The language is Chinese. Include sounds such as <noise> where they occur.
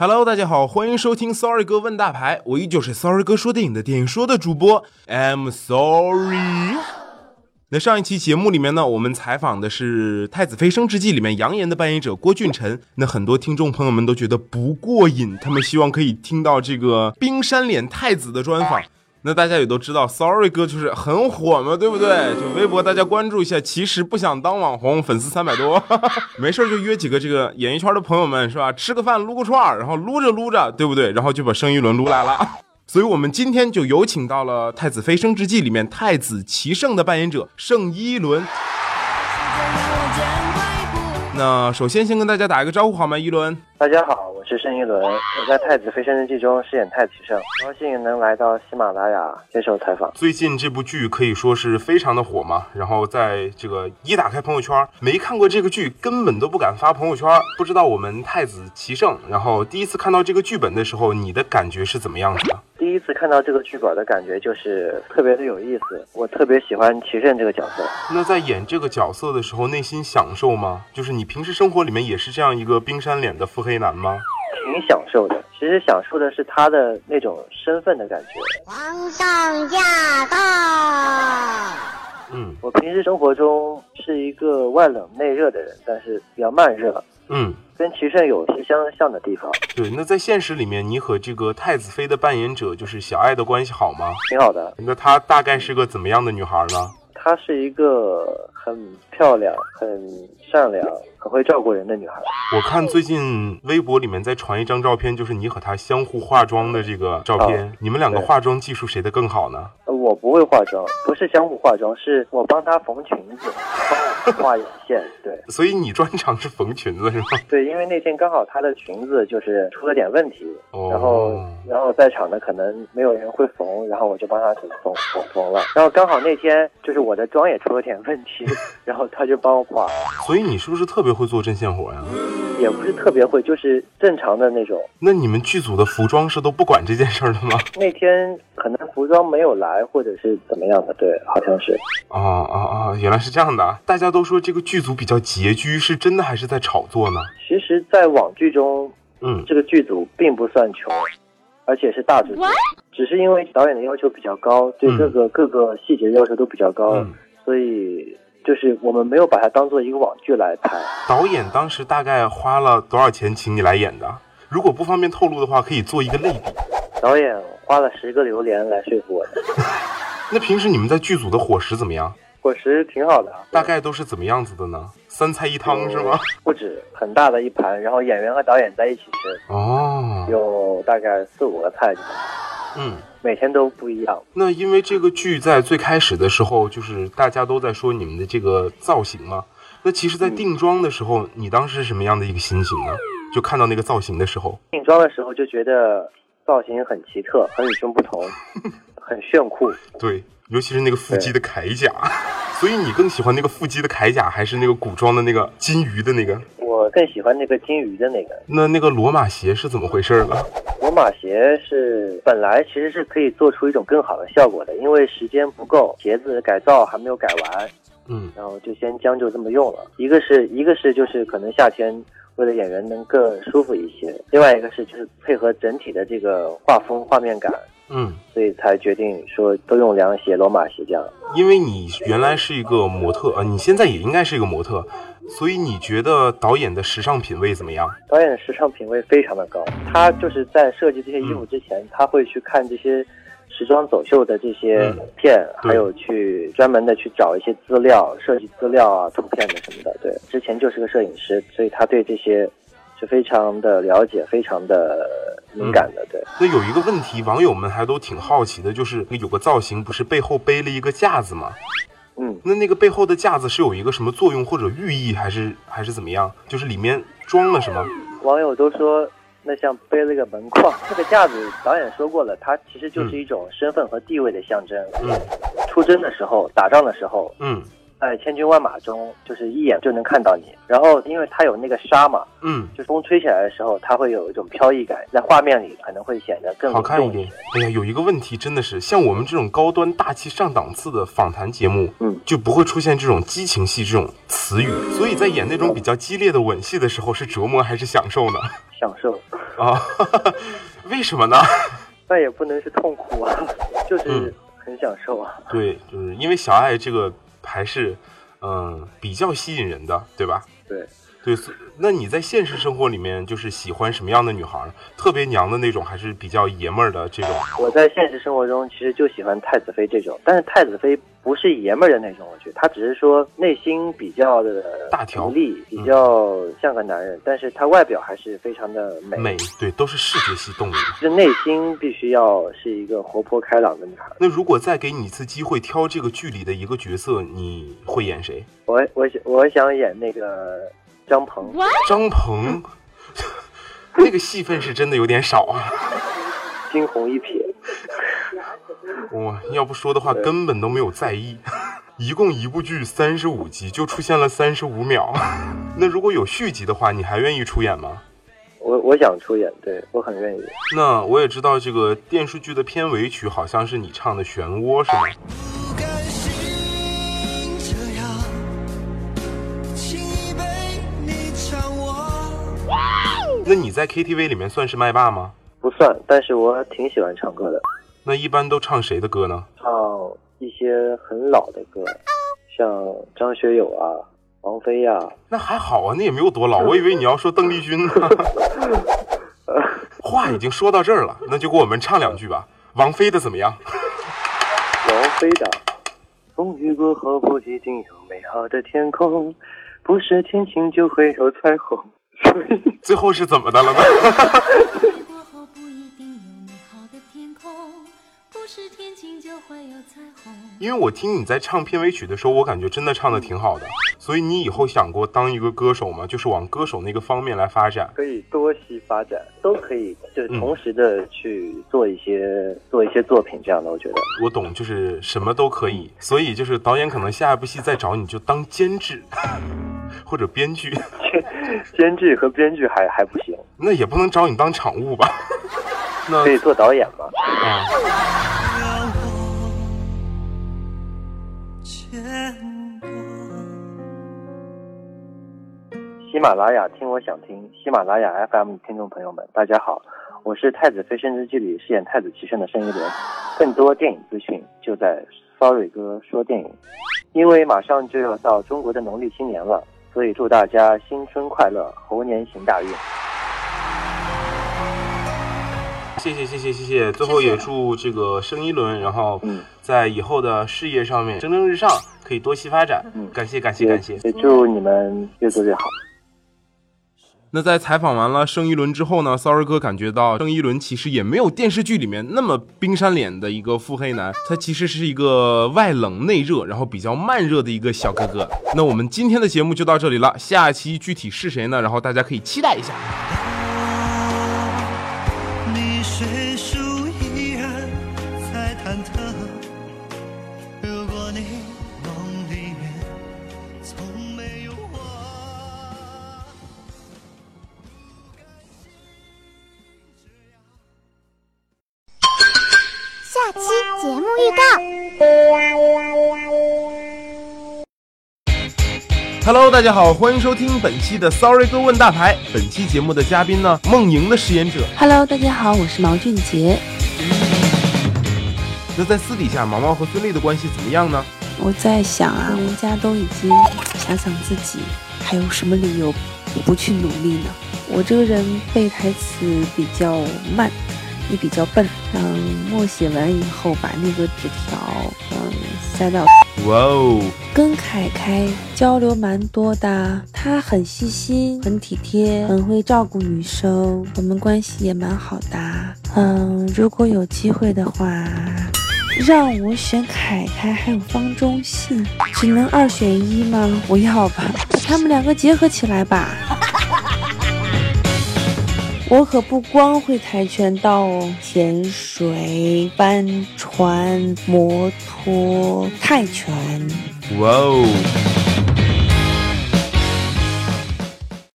Hello，大家好，欢迎收听 Sorry 哥问大牌，我依旧是 Sorry 哥说电影的电影说的主播，I'm sorry。那上一期节目里面呢，我们采访的是《太子妃升职记》里面杨言的扮演者郭俊辰。那很多听众朋友们都觉得不过瘾，他们希望可以听到这个冰山脸太子的专访。那大家也都知道，Sorry 哥就是很火嘛，对不对？就微博大家关注一下，其实不想当网红，粉丝三百多，<laughs> 没事就约几个这个演艺圈的朋友们是吧？吃个饭，撸个串儿，然后撸着撸着，对不对？然后就把生一轮撸来了。<laughs> 所以我们今天就有请到了《太子妃升职记》里面太子齐胜的扮演者盛一伦。那首先先跟大家打一个招呼好吗？一伦，大家好，我是盛一伦，我在《太子妃升职记》中饰演太子胜，高兴能来到喜马拉雅接受采访。最近这部剧可以说是非常的火嘛，然后在这个一打开朋友圈，没看过这个剧根本都不敢发朋友圈。不知道我们太子齐胜，然后第一次看到这个剧本的时候，你的感觉是怎么样子的？第一次看到这个剧本的感觉就是特别的有意思，我特别喜欢齐胜这个角色。那在演这个角色的时候，内心享受吗？就是你平时生活里面也是这样一个冰山脸的腹黑男吗？挺享受的，其实享受的是他的那种身份的感觉。皇上驾到！嗯我平时生活中是一个外冷内热的人，但是比较慢热，嗯，跟齐胜有些相像的地方，对。那在现实里面，你和这个太子妃的扮演者就是小爱的关系好吗？挺好的。那她大概是个怎么样的女孩呢？她是一个很漂亮、很善良、很会照顾人的女孩。我看最近微博里面在传一张照片，就是你和她相互化妆的这个照片。哦你们两个化妆技术谁的更好呢？呃我不会化妆，不是相互化妆，是我帮她缝裙子，帮我画眼线。对所以你专长是缝裙子是吗？对，因为那天刚好她的裙子就是出了点问题，哦然后然后在场的可能没有人会缝，然后我就帮她缝缝缝了。然后刚好那天就是我的妆也出了点问题，<laughs> 然后她就帮我画，所以你是不是特别会做针线活呀？也不是特别会，就是正常的那种。那你们剧组的服装是都不管这件事儿的吗？那天可能服装没有来，或者是怎么样的，对，好像是。啊啊啊！原来是这样的啊！大家都说这个剧组比较拮据，是真的还是在炒作呢？其实，在网剧中，嗯，这个剧组并不算穷，而且是大制作，只是因为导演的要求比较高，对嗯各个、各个细节要求都比较高，嗯所以就是我们没有把它当做一个网剧来拍。导演当时大概花了多少钱请你来演的？如果不方便透露的话，可以做一个类比。导演花了十个榴莲来说服我的，<laughs> 那平时你们在剧组的伙食怎么样？伙食挺好的，大概都是怎么样子的呢？三菜一汤是吗？<laughs> 不止很大的一盘，然后演员和导演在一起吃，哦，有大概四五个菜，嗯。每天都不一样。那因为这个剧在最开始的时候，就是大家都在说你们的这个造型嘛。那其实，在定妆的时候，你当时是什么样的一个心情呢？就看到那个造型的时候，定妆的时候就觉得造型很奇特，很与众不同，<laughs> 很炫酷。对，尤其是那个腹肌的铠甲。所以你更喜欢那个腹肌的铠甲，还是那个古装的那个金鱼的那个？我更喜欢那个金鱼的那个那那个罗马鞋是怎么回事呢？罗马鞋是本来其实是可以做出一种更好的效果的，因为时间不够，鞋子改造还没有改完，嗯然后就先将就这么用了。一个是一个是就是可能夏天为了演员能更舒服一些，另外一个是就是配合整体的这个画风画面感，嗯，所以才决定说都用凉鞋、罗马鞋这样。因为你原来是一个模特啊，你现在也应该是一个模特，所以你觉得导演的时尚品味怎么样？导演的时尚品味非常的高，他就是在设计这些衣服之前，他会去看这些时装走秀的这些嗯片，对还有去专门的去找一些资料、设计资料啊、图片的什么的。对，之前就是个摄影师，所以他对这些是非常的了解，非常的敏感的。对，那有一个问题，网友们还都挺好奇的，就是有个造型不是背后背了一个架子吗？嗯，那那个背后的架子是有一个什么作用或者寓意，还是还是怎么样？就是里面装了什么？网友都说。那像背了个门框，这个架子导演说过了，它其实就是一种身份和地位的象征。嗯出征的时候，打仗的时候，嗯在千军万马中，就是一眼就能看到你。然后，因为它有那个纱嘛，嗯，就风吹起来的时候，它会有一种飘逸感，在画面里可能会显得更好看一点。哎呀，有一个问题真的是，像我们这种高端大气上档次的访谈节目，嗯，就不会出现这种激情戏这种词语。所以在演那种比较激烈的吻戏的时候，是折磨还是享受呢？<laughs> 享受。啊，<laughs> 为什么呢？<laughs> 那也不能是痛苦啊，就是嗯很享受啊。对，就是因为小爱这个还是嗯、比较吸引人的，对吧？对，对，那你在现实生活里面就是喜欢什么样的女孩儿？特别娘的那种，还是比较爷们儿的这种？我在现实生活中其实就喜欢太子妃这种，但是太子妃不是爷们儿的那种，我觉得她只是说内心比较的大条独立，比较像个男人，但是她外表还是非常的美。美，对，都是视觉系动物。就内心必须要是一个活泼开朗的女孩。那如果再给你一次机会挑这个剧里的一个角色，你会演谁？我我想我想演那个张鹏，张鹏，<laughs> 那个戏份是真的有点少啊。惊鸿一瞥。哇，要不说的话，根本都没有在意。<laughs> 一共一部剧三十五集，就出现了三十五秒。<laughs> 那如果有续集的话，你还愿意出演吗？我我想出演，对我很愿意。那我也知道这个电视剧的片尾曲好像是你唱的《漩涡》，是吗？那你在 KTV 里面算是麦霸吗？不算，但是我挺喜欢唱歌的，那一般都唱谁的歌呢？唱一些很老的歌，像张学友啊、王菲呀、那还好啊，那也没有多老。<laughs> 我以为你要说邓丽君呢。<laughs> 话已经说到这儿了，那就给我们唱两句吧。王菲的怎么样？<laughs> 王菲的。风雨过后不一定有美好的天空，不是天晴就会有彩虹。<laughs> 最后是怎么的了呢？过后不一定有美好的天空，不是天晴就会有彩虹。因为我听你在唱片尾曲的时候，我感觉真的唱的挺好的。所以你以后想过当一个歌手吗？就是往歌手那个方面来发展。可以多西发展，都可以，就是同时的去做一些、做一些作品这样的，我觉得。我懂，就是什么都可以。所以就是导演可能下一部戏再找你就当监制 <laughs> 或者编剧，<laughs> 监制和编剧还还不行，那也不能找你当场务吧？<laughs> 那可以做导演嘛？啊。喜马拉雅听我想听，喜马拉雅 FM 的听众朋友们，大家好，我是《太子妃升职记》里饰演太子齐宣的盛一伦。更多电影资讯就在 Sorry 哥说电影。因为马上就要到中国的农历新年了，所以祝大家新春快乐，猴年行大运。谢谢谢谢谢谢。最后也祝这个生一轮，然后嗯在以后的事业上面蒸蒸日上，可以多期发展。嗯感谢感谢感谢。也祝你们越做越好。那在采访完了盛一伦之后呢，Sorry 哥感觉到盛一伦其实也没有电视剧里面那么冰山脸的一个腹黑男，他其实是一个外冷内热，然后比较慢热的一个小哥哥。那我们今天的节目就到这里了，下期具体是谁呢？然后大家可以期待一下。节目预告。Hello，大家好，欢迎收听本期的 Sorry 哥问大牌。本期节目的嘉宾呢，梦莹的饰演者。Hello，大家好，我是毛俊杰。那在私底下，毛毛和孙俪的关系怎么样呢？我在想啊，人家都已经想想自己，还有什么理由不去努力呢？我这个人背台词比较慢，你比较笨。嗯，默写完以后，把那个纸条嗯塞到。哇哦，跟凯凯交流蛮多的，他很细心，很体贴，很会照顾女生，我们关系也蛮好的。嗯，如果有机会的话，让我选凯凯还有方中信，只能二选一吗？不要吧，把 <laughs> 他们两个结合起来吧。我可不光会跆拳道哦，潜水、帆船、摩托、泰拳。哇哦。